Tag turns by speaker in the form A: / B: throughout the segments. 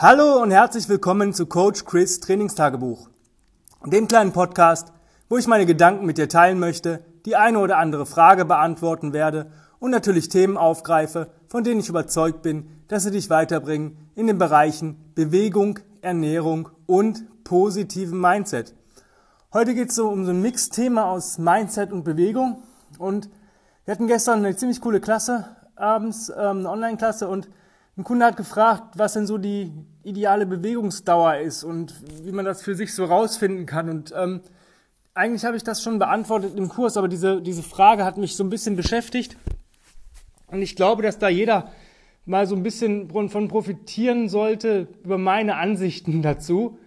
A: Hallo und herzlich willkommen zu Coach Chris Trainingstagebuch, dem kleinen Podcast, wo ich meine Gedanken mit dir teilen möchte, die eine oder andere Frage beantworten werde und natürlich Themen aufgreife, von denen ich überzeugt bin, dass sie dich weiterbringen in den Bereichen Bewegung, Ernährung und positiven Mindset. Heute geht es so um so ein Mix-Thema aus Mindset und Bewegung und wir hatten gestern eine ziemlich coole Klasse abends, ähm, eine Online-Klasse und ein Kunde hat gefragt, was denn so die ideale Bewegungsdauer ist und wie man das für sich so rausfinden kann. Und ähm, eigentlich habe ich das schon beantwortet im Kurs, aber diese, diese Frage hat mich so ein bisschen beschäftigt. Und ich glaube, dass da jeder mal so ein bisschen von profitieren sollte über meine Ansichten dazu.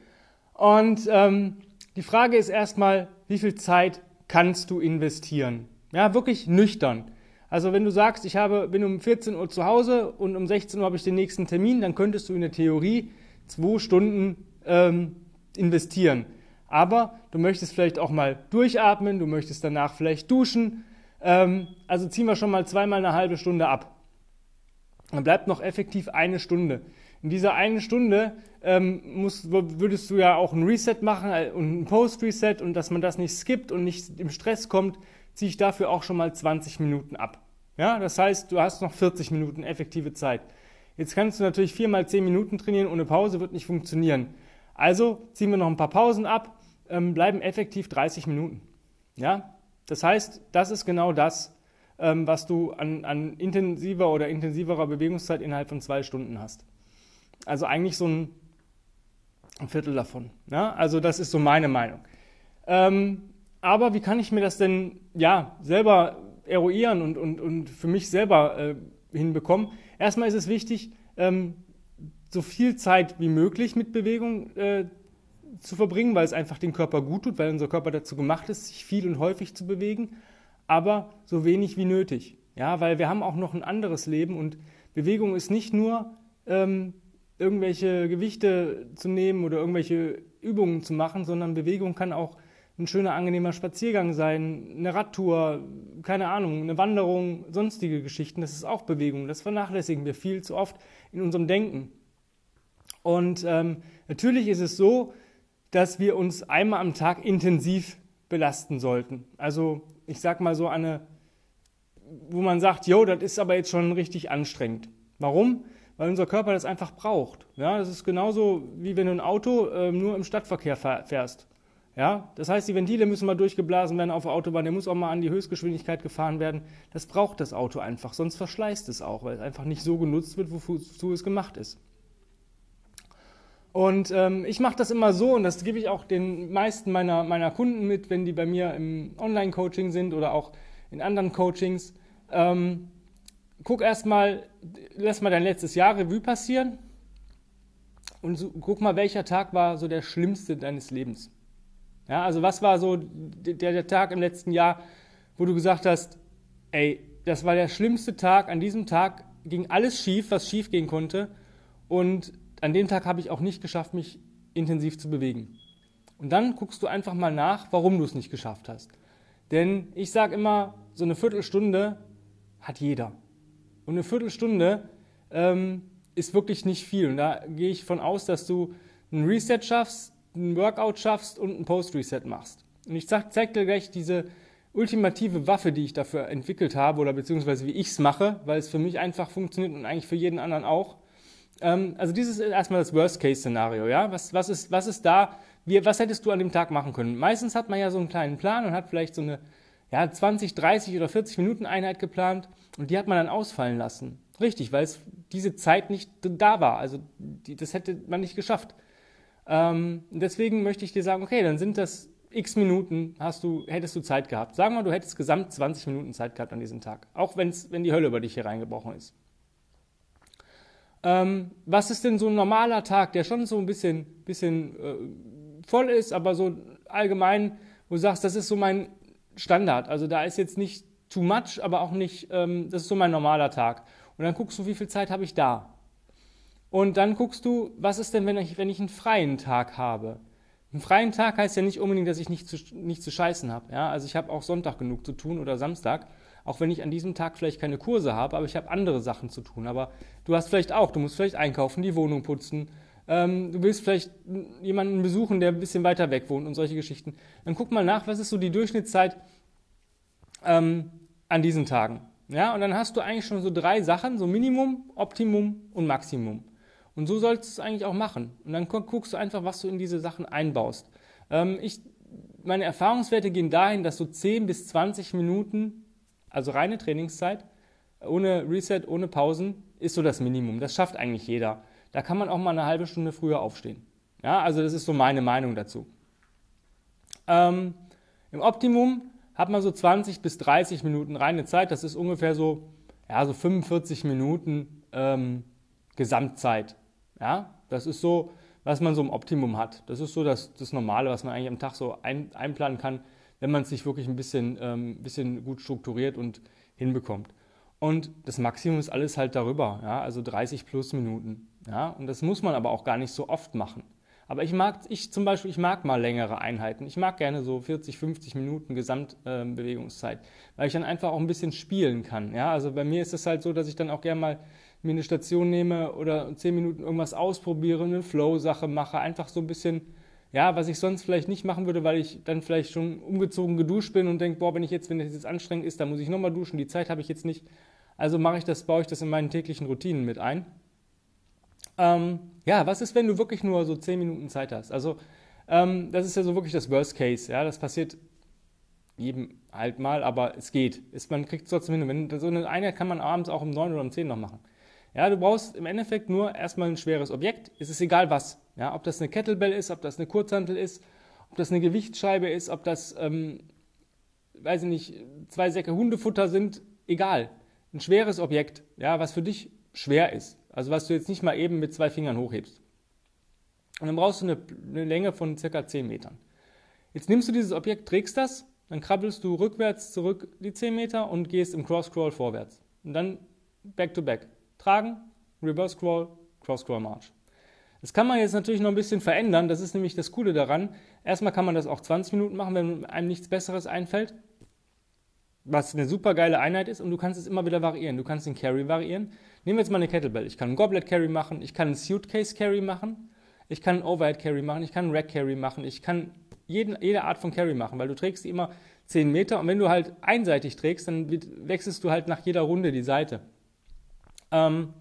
A: Und ähm, die Frage ist erstmal, wie viel Zeit kannst du investieren? Ja, wirklich nüchtern. Also wenn du sagst, ich habe, bin um 14 Uhr zu Hause und um 16 Uhr habe ich den nächsten Termin, dann könntest du in der Theorie zwei Stunden ähm, investieren. Aber du möchtest vielleicht auch mal durchatmen, du möchtest danach vielleicht duschen. Ähm, also ziehen wir schon mal zweimal eine halbe Stunde ab. Dann bleibt noch effektiv eine Stunde. In dieser einen Stunde ähm, musst, würdest du ja auch ein Reset machen äh, und ein Post-Reset und dass man das nicht skippt und nicht im Stress kommt, ziehe ich dafür auch schon mal 20 Minuten ab. Ja, das heißt, du hast noch 40 Minuten effektive Zeit. Jetzt kannst du natürlich viermal 10 Minuten trainieren ohne Pause, wird nicht funktionieren. Also ziehen wir noch ein paar Pausen ab, ähm, bleiben effektiv 30 Minuten. Ja, das heißt, das ist genau das, ähm, was du an, an intensiver oder intensiverer Bewegungszeit innerhalb von zwei Stunden hast. Also eigentlich so ein, ein Viertel davon. Ja? Also das ist so meine Meinung. Ähm, aber wie kann ich mir das denn ja selber eruieren und, und, und für mich selber äh, hinbekommen? Erstmal ist es wichtig, ähm, so viel Zeit wie möglich mit Bewegung äh, zu verbringen, weil es einfach dem Körper gut tut, weil unser Körper dazu gemacht ist, sich viel und häufig zu bewegen, aber so wenig wie nötig. Ja, weil wir haben auch noch ein anderes Leben und Bewegung ist nicht nur ähm, irgendwelche Gewichte zu nehmen oder irgendwelche Übungen zu machen, sondern Bewegung kann auch ein schöner, angenehmer Spaziergang sein, eine Radtour, keine Ahnung, eine Wanderung, sonstige Geschichten. Das ist auch Bewegung. Das vernachlässigen wir viel zu oft in unserem Denken. Und ähm, natürlich ist es so, dass wir uns einmal am Tag intensiv belasten sollten. Also ich sag mal so eine, wo man sagt, jo, das ist aber jetzt schon richtig anstrengend. Warum? Weil unser Körper das einfach braucht. Ja, das ist genauso wie wenn du ein Auto äh, nur im Stadtverkehr fährst. Ja, das heißt, die Ventile müssen mal durchgeblasen werden auf der Autobahn, der muss auch mal an die Höchstgeschwindigkeit gefahren werden. Das braucht das Auto einfach, sonst verschleißt es auch, weil es einfach nicht so genutzt wird, wozu es gemacht ist. Und ähm, ich mache das immer so und das gebe ich auch den meisten meiner, meiner Kunden mit, wenn die bei mir im Online-Coaching sind oder auch in anderen Coachings. Ähm, guck erstmal, lass mal dein letztes Jahr Revue passieren und so, guck mal, welcher Tag war so der schlimmste deines Lebens. Ja, also was war so der, der Tag im letzten Jahr, wo du gesagt hast, ey, das war der schlimmste Tag, an diesem Tag ging alles schief, was schief gehen konnte und an dem Tag habe ich auch nicht geschafft, mich intensiv zu bewegen. Und dann guckst du einfach mal nach, warum du es nicht geschafft hast. Denn ich sage immer, so eine Viertelstunde hat jeder. Und eine Viertelstunde ähm, ist wirklich nicht viel. Und da gehe ich von aus, dass du ein Reset schaffst, ein Workout schaffst und ein Post-Reset machst. Und ich zeig, zeig dir gleich diese ultimative Waffe, die ich dafür entwickelt habe oder beziehungsweise wie ich es mache, weil es für mich einfach funktioniert und eigentlich für jeden anderen auch. Ähm, also dieses ist erstmal das Worst-Case-Szenario. Ja? Was, was, ist, was ist da? Wie, was hättest du an dem Tag machen können? Meistens hat man ja so einen kleinen Plan und hat vielleicht so eine ja, 20, 30 oder 40 Minuten Einheit geplant und die hat man dann ausfallen lassen. Richtig, weil es diese Zeit nicht da war. Also die, das hätte man nicht geschafft. Ähm, deswegen möchte ich dir sagen, okay, dann sind das x Minuten, hast du, hättest du Zeit gehabt. Sagen wir, du hättest gesamt 20 Minuten Zeit gehabt an diesem Tag, auch wenn's, wenn die Hölle über dich hier reingebrochen ist. Ähm, was ist denn so ein normaler Tag, der schon so ein bisschen, bisschen äh, voll ist, aber so allgemein, wo du sagst, das ist so mein Standard. Also da ist jetzt nicht too much, aber auch nicht, ähm, das ist so mein normaler Tag. Und dann guckst du, wie viel Zeit habe ich da. Und dann guckst du, was ist denn, wenn ich, wenn ich einen freien Tag habe? Einen freien Tag heißt ja nicht unbedingt, dass ich nicht zu, nicht zu scheißen habe. Ja? Also ich habe auch Sonntag genug zu tun oder Samstag, auch wenn ich an diesem Tag vielleicht keine Kurse habe, aber ich habe andere Sachen zu tun. Aber du hast vielleicht auch, du musst vielleicht einkaufen, die Wohnung putzen, Ähm, du willst vielleicht jemanden besuchen, der ein bisschen weiter weg wohnt und solche Geschichten. Dann guck mal nach, was ist so die Durchschnittszeit ähm, an diesen Tagen. Ja, und dann hast du eigentlich schon so drei Sachen, so Minimum, Optimum und Maximum. Und so sollst du es eigentlich auch machen. Und dann guckst du einfach, was du in diese Sachen einbaust. Ähm, ich, meine Erfahrungswerte gehen dahin, dass so 10 bis 20 Minuten, also reine Trainingszeit, ohne Reset, ohne Pausen, ist so das Minimum. Das schafft eigentlich jeder. Da kann man auch mal eine halbe Stunde früher aufstehen. Ja, also das ist so meine Meinung dazu. Ähm, Im Optimum hat man so 20 bis 30 Minuten reine Zeit. Das ist ungefähr so, ja, so 45 Minuten ähm, Gesamtzeit. Ja, das ist so, was man so im Optimum hat. Das ist so das, das Normale, was man eigentlich am Tag so ein, einplanen kann, wenn man es sich wirklich ein bisschen, ähm, bisschen gut strukturiert und hinbekommt. Und das Maximum ist alles halt darüber, ja, also 30 plus Minuten. Ja, und das muss man aber auch gar nicht so oft machen. Aber ich mag, ich zum Beispiel, ich mag mal längere Einheiten. Ich mag gerne so 40, 50 Minuten Gesamtbewegungszeit, äh, weil ich dann einfach auch ein bisschen spielen kann. Ja, also bei mir ist es halt so, dass ich dann auch gerne mal mir eine Station nehme oder 10 Minuten irgendwas ausprobiere, eine Flow-Sache mache, einfach so ein bisschen, ja, was ich sonst vielleicht nicht machen würde, weil ich dann vielleicht schon umgezogen geduscht bin und denke, boah, wenn ich jetzt, wenn das jetzt anstrengend ist, dann muss ich nochmal duschen, die Zeit habe ich jetzt nicht. Also mache ich das, baue ich das in meinen täglichen Routinen mit ein. Ähm, ja, was ist, wenn du wirklich nur so 10 Minuten Zeit hast? Also, ähm, das ist ja so wirklich das Worst Case. Ja, das passiert jedem halt mal, aber es geht. Ist, man kriegt es trotzdem hin. Wenn, so eine Einheit kann man abends auch um 9 oder um 10 noch machen. Ja, du brauchst im Endeffekt nur erstmal ein schweres Objekt. Es ist egal was. Ja, ob das eine Kettlebell ist, ob das eine Kurzhantel ist, ob das eine Gewichtsscheibe ist, ob das, ähm, weiß ich nicht, zwei Säcke Hundefutter sind, egal. Ein schweres Objekt, ja, was für dich schwer ist. Also was du jetzt nicht mal eben mit zwei Fingern hochhebst. Und dann brauchst du eine, eine Länge von circa 10 Metern. Jetzt nimmst du dieses Objekt, trägst das, dann krabbelst du rückwärts zurück die 10 Meter und gehst im Cross-Scroll vorwärts. Und dann back to back. Tragen, Reverse Scroll, Cross Scroll March. Das kann man jetzt natürlich noch ein bisschen verändern. Das ist nämlich das Coole daran. Erstmal kann man das auch 20 Minuten machen, wenn einem nichts Besseres einfällt was eine super geile Einheit ist und du kannst es immer wieder variieren. Du kannst den Carry variieren. Nehmen wir jetzt mal eine Kettlebell. Ich kann einen Goblet Carry machen, ich kann einen Suitcase Carry machen, ich kann einen Overhead Carry machen, ich kann einen Rack Carry machen, ich kann jeden, jede Art von Carry machen, weil du trägst die immer 10 Meter und wenn du halt einseitig trägst, dann wechselst du halt nach jeder Runde die Seite. Ähm,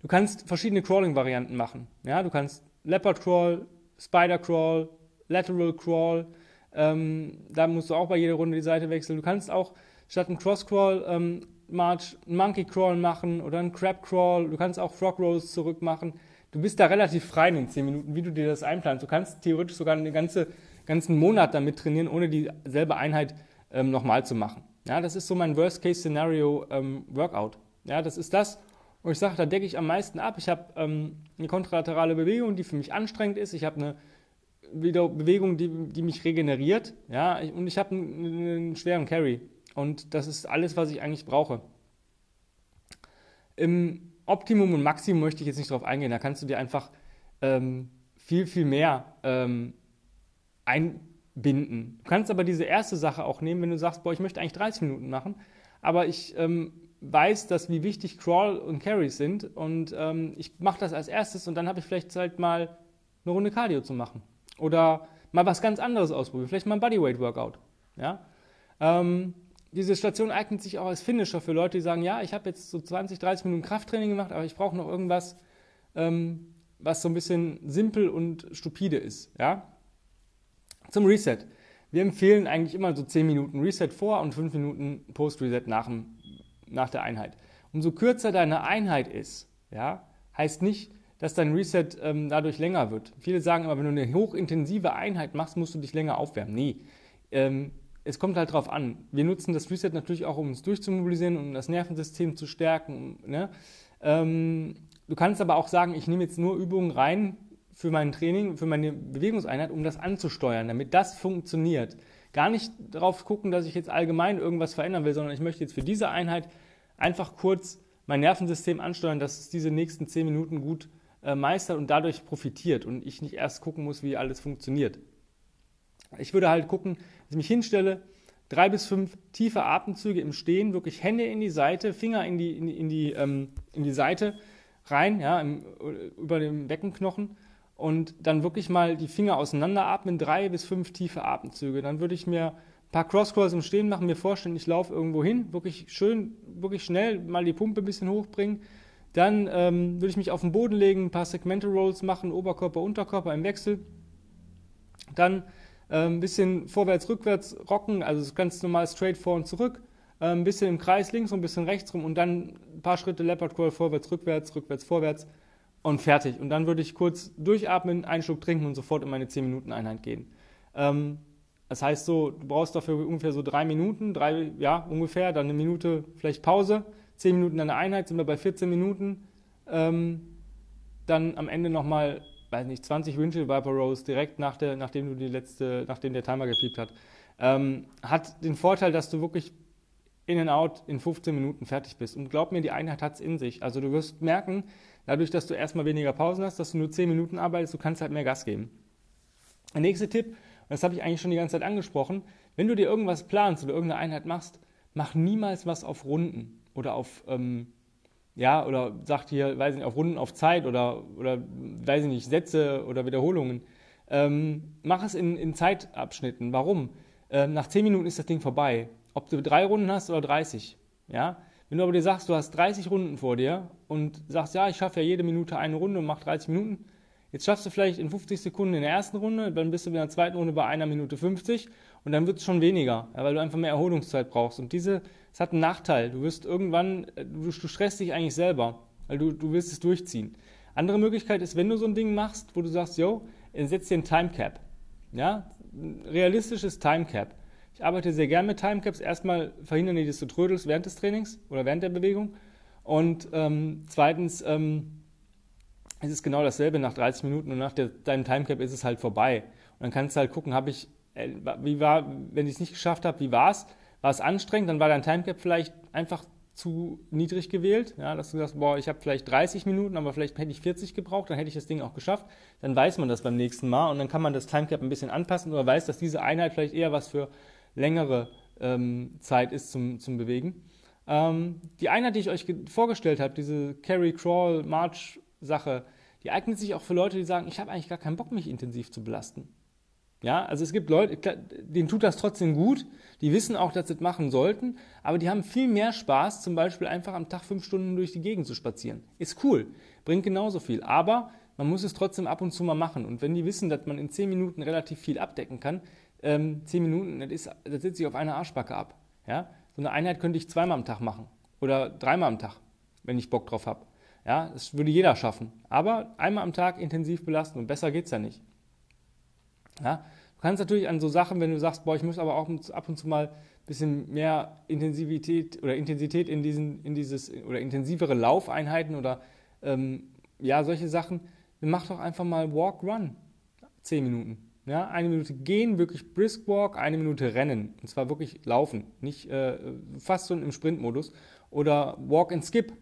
A: du kannst verschiedene Crawling-Varianten machen. Ja, du kannst Leopard Crawl, Spider Crawl, Lateral Crawl. Ähm, da musst du auch bei jeder Runde die Seite wechseln. Du kannst auch statt einen Cross-Crawl ähm, March einen Monkey Crawl machen oder einen Crab Crawl. Du kannst auch Frog Rolls zurück machen. Du bist da relativ frei in den 10 Minuten, wie du dir das einplanst. Du kannst theoretisch sogar einen ganze, ganzen Monat damit trainieren, ohne dieselbe Einheit ähm, nochmal zu machen. Ja, das ist so mein Worst-Case-Scenario-Workout. Ähm, ja, das ist das, wo ich sage, da decke ich am meisten ab. Ich habe ähm, eine kontralaterale Bewegung, die für mich anstrengend ist. Ich habe eine wieder Bewegung, die, die mich regeneriert. Ja, und ich habe einen, einen schweren Carry. Und das ist alles, was ich eigentlich brauche. Im Optimum und Maximum möchte ich jetzt nicht drauf eingehen. Da kannst du dir einfach ähm, viel, viel mehr ähm, einbinden. Du kannst aber diese erste Sache auch nehmen, wenn du sagst, boah, ich möchte eigentlich 30 Minuten machen, aber ich ähm, weiß, dass wie wichtig Crawl und Carries sind und ähm, ich mache das als erstes und dann habe ich vielleicht Zeit mal eine Runde Cardio zu machen oder mal was ganz anderes ausprobieren, vielleicht mal ein Bodyweight Workout. Ja? Ähm, diese Station eignet sich auch als Finisher für Leute, die sagen, ja, ich habe jetzt so 20, 30 Minuten Krafttraining gemacht, aber ich brauche noch irgendwas, ähm, was so ein bisschen simpel und stupide ist. Ja? Zum Reset. Wir empfehlen eigentlich immer so 10 Minuten Reset vor und 5 Minuten Post-Reset nach, nach der Einheit. Umso kürzer deine Einheit ist, ja, heißt nicht, dass dein Reset ähm, dadurch länger wird. Viele sagen immer, wenn du eine hochintensive Einheit machst, musst du dich länger aufwärmen. Nee, ähm, es kommt halt drauf an. Wir nutzen das Reset natürlich auch, um uns durchzumobilisieren, um das Nervensystem zu stärken. Ne? Ähm, du kannst aber auch sagen, ich nehme jetzt nur Übungen rein für mein Training, für meine Bewegungseinheit, um das anzusteuern, damit das funktioniert. Gar nicht darauf gucken, dass ich jetzt allgemein irgendwas verändern will, sondern ich möchte jetzt für diese Einheit einfach kurz mein Nervensystem ansteuern, dass es diese nächsten zehn Minuten gut äh, meistert und dadurch profitiert und ich nicht erst gucken muss, wie alles funktioniert. Ich würde halt gucken, dass ich mich hinstelle, drei bis fünf tiefe Atemzüge im Stehen, wirklich Hände in die Seite, Finger in die, in in die, ähm, in die Seite rein, ja, im, über dem Beckenknochen und dann wirklich mal die Finger auseinanderatmen, drei bis fünf tiefe Atemzüge. Dann würde ich mir ein paar Crosscrawls im Stehen machen, mir vorstellen, ich laufe irgendwo hin, wirklich schön, wirklich schnell mal die Pumpe ein bisschen hochbringen. Dann ähm, würde ich mich auf den Boden legen, ein paar Segmental Rolls machen, Oberkörper, Unterkörper im Wechsel. Dann äh, ein bisschen vorwärts, rückwärts rocken, also ganz normal straight vor und zurück. Äh, ein bisschen im Kreis links und ein bisschen rechts rum und dann ein paar Schritte Leopard Crawl vorwärts, rückwärts, rückwärts, vorwärts und fertig. Und dann würde ich kurz durchatmen, einen Schluck trinken und sofort in meine 10-Minuten-Einheit gehen. Ähm, das heißt so, du brauchst dafür ungefähr so drei Minuten, drei, ja, ungefähr, dann eine Minute vielleicht Pause, 10 Minuten eine Einheit, sind wir bei 14 Minuten. Ähm, dann am Ende nochmal, weiß nicht, 20 Windshield Viper Rows direkt nach der, nachdem du die letzte, nachdem der Timer gepiept hat. Ähm, hat den Vorteil, dass du wirklich in and out in 15 Minuten fertig bist. Und glaub mir, die Einheit hat es in sich. Also du wirst merken, Dadurch, dass du erstmal weniger Pausen hast, dass du nur 10 Minuten arbeitest, du kannst halt mehr Gas geben. Der nächste Tipp, und das habe ich eigentlich schon die ganze Zeit angesprochen, wenn du dir irgendwas planst oder irgendeine Einheit machst, mach niemals was auf Runden oder auf, ähm, ja, oder sag dir, weiß nicht, auf Runden auf Zeit oder, oder weiß ich nicht, Sätze oder Wiederholungen. Ähm, mach es in, in Zeitabschnitten. Warum? Ähm, nach 10 Minuten ist das Ding vorbei. Ob du drei Runden hast oder 30. Ja? Wenn du aber dir sagst, du hast 30 Runden vor dir und sagst, ja, ich schaffe ja jede Minute eine Runde und mach 30 Minuten, jetzt schaffst du vielleicht in 50 Sekunden in der ersten Runde, dann bist du in der zweiten Runde bei einer Minute 50 und dann wird es schon weniger, weil du einfach mehr Erholungszeit brauchst. Und diese, es hat einen Nachteil. Du wirst irgendwann, du, du stresst dich eigentlich selber, weil du, du willst es durchziehen. Andere Möglichkeit ist, wenn du so ein Ding machst, wo du sagst, yo, setz dir ein Timecap. Ja, realistisches Timecap. Ich arbeite sehr gern mit Timecaps. Erstmal verhindern die, dass du trödelst während des Trainings oder während der Bewegung. Und ähm, zweitens ähm, ist es genau dasselbe nach 30 Minuten und nach der, deinem Timecap ist es halt vorbei. Und dann kannst du halt gucken, habe ich, äh, wie war, wenn ich es nicht geschafft habe, wie war es? War es anstrengend? Dann war dein Timecap vielleicht einfach zu niedrig gewählt, ja, dass du sagst, boah, ich habe vielleicht 30 Minuten, aber vielleicht hätte ich 40 gebraucht, dann hätte ich das Ding auch geschafft. Dann weiß man das beim nächsten Mal und dann kann man das Timecap ein bisschen anpassen oder weiß, dass diese Einheit vielleicht eher was für längere ähm, Zeit ist zum, zum Bewegen. Ähm, die Einheit, die ich euch vorgestellt habe, diese Carry, Crawl, March Sache, die eignet sich auch für Leute, die sagen, ich habe eigentlich gar keinen Bock, mich intensiv zu belasten. Ja, also es gibt Leute, denen tut das trotzdem gut, die wissen auch, dass sie das machen sollten, aber die haben viel mehr Spaß, zum Beispiel einfach am Tag fünf Stunden durch die Gegend zu spazieren. Ist cool, bringt genauso viel, aber man muss es trotzdem ab und zu mal machen. Und wenn die wissen, dass man in zehn Minuten relativ viel abdecken kann, ähm, zehn Minuten, das, ist, das sitze ich auf einer Arschbacke ab. Ja? So eine Einheit könnte ich zweimal am Tag machen oder dreimal am Tag, wenn ich Bock drauf habe. Ja, das würde jeder schaffen. Aber einmal am Tag intensiv belasten und besser geht es ja nicht. Ja? Du kannst natürlich an so Sachen, wenn du sagst, boah, ich muss aber auch ab und zu mal ein bisschen mehr Intensivität oder Intensität in diesen, in dieses oder intensivere Laufeinheiten oder ähm, ja, solche Sachen, dann mach doch einfach mal Walk Run. Zehn Minuten. Ja, eine Minute gehen, wirklich Brisk Walk, eine Minute rennen. Und zwar wirklich laufen, nicht äh, fast so im Sprintmodus. Oder Walk and Skip.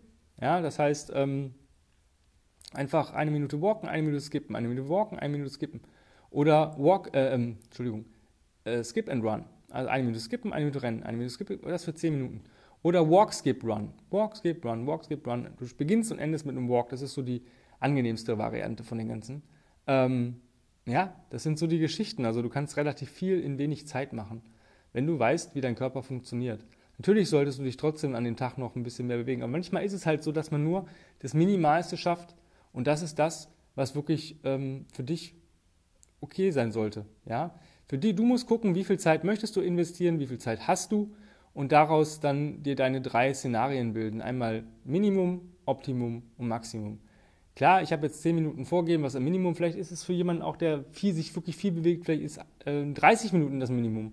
A: Ja, das heißt, ähm, einfach eine Minute walken, eine Minute skippen, eine Minute walken, eine Minute skippen. Oder Walk, äh, ähm, Entschuldigung, äh, Skip and Run. Also eine Minute skippen, eine Minute rennen, eine Minute skippen, das für zehn Minuten. Oder Walk, Skip, Run. Walk, Skip, Run, Walk, Skip, Run. Du beginnst und endest mit einem Walk. Das ist so die angenehmste Variante von den ganzen. Ähm, ja, das sind so die Geschichten. Also du kannst relativ viel in wenig Zeit machen, wenn du weißt, wie dein Körper funktioniert. Natürlich solltest du dich trotzdem an dem Tag noch ein bisschen mehr bewegen. Aber manchmal ist es halt so, dass man nur das Minimalste schafft. Und das ist das, was wirklich ähm, für dich okay sein sollte. Ja? Für die, du musst gucken, wie viel Zeit möchtest du investieren, wie viel Zeit hast du und daraus dann dir deine drei Szenarien bilden. Einmal Minimum, Optimum und Maximum. Klar, ich habe jetzt 10 Minuten vorgegeben, was ein Minimum vielleicht ist, es für jemanden auch, der viel, sich wirklich viel bewegt, vielleicht ist äh, 30 Minuten das Minimum.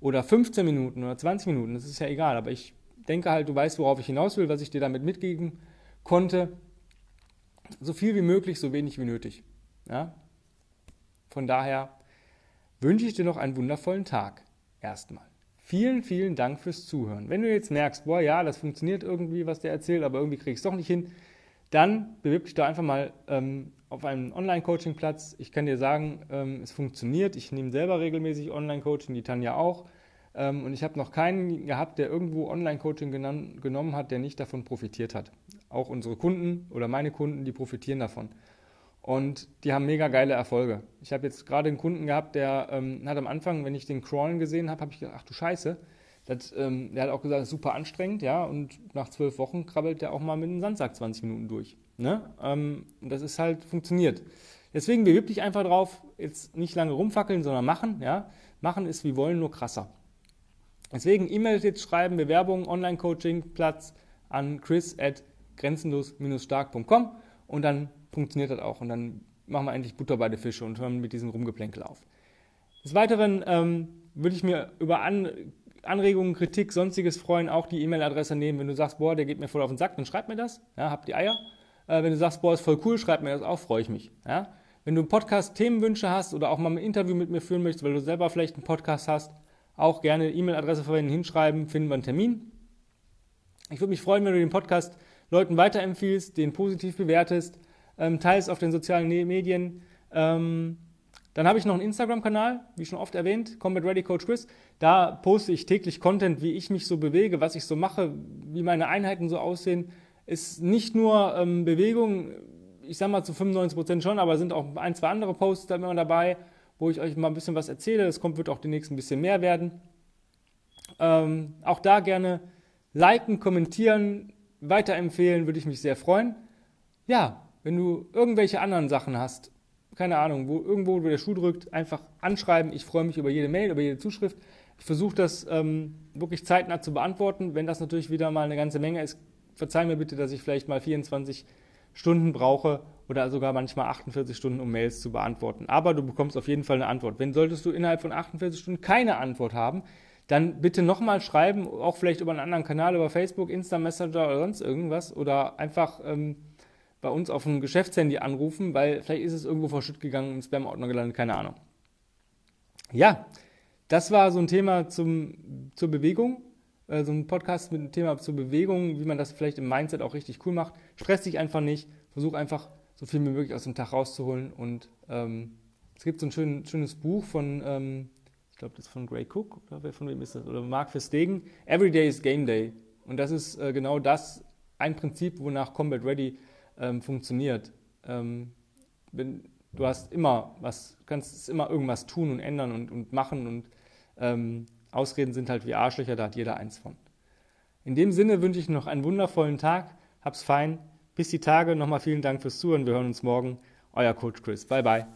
A: Oder 15 Minuten oder 20 Minuten, das ist ja egal. Aber ich denke halt, du weißt, worauf ich hinaus will, was ich dir damit mitgeben konnte. So viel wie möglich, so wenig wie nötig. Ja? Von daher wünsche ich dir noch einen wundervollen Tag. Erstmal. Vielen, vielen Dank fürs Zuhören. Wenn du jetzt merkst, boah, ja, das funktioniert irgendwie, was der erzählt, aber irgendwie krieg ich es doch nicht hin, dann bewirb dich da einfach mal ähm, auf einen Online-Coaching-Platz. Ich kann dir sagen, ähm, es funktioniert. Ich nehme selber regelmäßig Online-Coaching, die Tanja auch. Ähm, und ich habe noch keinen gehabt, der irgendwo Online-Coaching genommen, hat, der nicht davon profitiert hat. Auch unsere Kunden oder meine Kunden, die profitieren davon. Und die haben mega geile Erfolge. Ich habe jetzt gerade einen Kunden gehabt, der ähm, hat am Anfang, wenn ich den Crawlen gesehen habe, habe ich gedacht, ach du Scheiße. Das, ähm, der hat auch gesagt, das ist super anstrengend, ja. Und nach zwölf Wochen krabbelt der auch mal mit einem Sandsack 20 Minuten durch. Ne? Ähm, das ist halt funktioniert. Deswegen bewirb dich einfach drauf, jetzt nicht lange rumfackeln, sondern machen. Ja? Machen ist wie wollen, nur krasser. Deswegen E-Mail jetzt schreiben, Bewerbung, Online-Coaching, Platz an chris at grenzenlos-stark.com und dann funktioniert das auch und dann machen wir endlich Butter bei den Fische und hören mit diesem Rumgeplänkel auf. Des Weiteren ähm, würde ich mir über An Anregungen, Kritik, sonstiges freuen, auch die E-Mail-Adresse nehmen. Wenn du sagst, boah, der geht mir voll auf den Sack, dann schreib mir das. Ja, hab die Eier. Äh, wenn du sagst, boah, ist voll cool, schreib mir das auch, freue ich mich. Ja? Wenn du einen Podcast Themenwünsche hast oder auch mal ein Interview mit mir führen möchtest, weil du selber vielleicht einen Podcast hast, auch gerne E-Mail-Adresse verwenden, hinschreiben, finden wir einen Termin. Ich würde mich freuen, wenn du den Podcast Leuten weiterempfiehlst, den positiv bewertest, ähm, teilst auf den sozialen ne-, Medien. Ähm, dann habe ich noch einen Instagram-Kanal, wie schon oft erwähnt, Combat Ready Coach Chris. Da poste ich täglich Content, wie ich mich so bewege, was ich so mache, wie meine Einheiten so aussehen. Ist nicht nur ähm, Bewegung, ich sage mal zu 95 Prozent schon, aber sind auch ein, zwei andere Posts da immer dabei, wo ich euch mal ein bisschen was erzähle. Es kommt, wird auch demnächst ein bisschen mehr werden. Ähm, auch da gerne liken, kommentieren, weiterempfehlen, würde ich mich sehr freuen. Ja, wenn du irgendwelche anderen Sachen hast, keine Ahnung, wo irgendwo wo der Schuh drückt, einfach anschreiben. Ich freue mich über jede Mail, über jede Zuschrift. Ich versuche das ähm, wirklich zeitnah zu beantworten. Wenn das natürlich wieder mal eine ganze Menge ist, verzeih mir bitte, dass ich vielleicht mal 24 Stunden brauche oder sogar manchmal 48 Stunden, um Mails zu beantworten. Aber du bekommst auf jeden Fall eine Antwort. Wenn solltest du innerhalb von 48 Stunden keine Antwort haben, dann bitte nochmal schreiben, auch vielleicht über einen anderen Kanal, über Facebook, Insta Messenger oder sonst irgendwas oder einfach ähm, bei uns auf dem Geschäftshandy anrufen, weil vielleicht ist es irgendwo verschütt gegangen im Spam-Ordner gelandet, keine Ahnung. Ja, das war so ein Thema zum, zur Bewegung, äh, so ein Podcast mit einem Thema zur Bewegung, wie man das vielleicht im Mindset auch richtig cool macht. Stress dich einfach nicht, versuch einfach so viel wie möglich aus dem Tag rauszuholen und ähm, es gibt so ein schön, schönes Buch von ähm, ich glaube, das ist von Gray Cook, oder von wem ist das? Oder Mark Verstegen. Every Day is Game Day. Und das ist äh, genau das, ein Prinzip, wonach Combat Ready ähm, funktioniert. Ähm, wenn, du hast immer was, kannst immer irgendwas tun und ändern und, und machen und ähm, Ausreden sind halt wie Arschlöcher, da hat jeder eins von. In dem Sinne wünsche ich noch einen wundervollen Tag, hab's fein, bis die Tage, nochmal vielen Dank fürs Zuhören, wir hören uns morgen, euer Coach Chris, bye bye.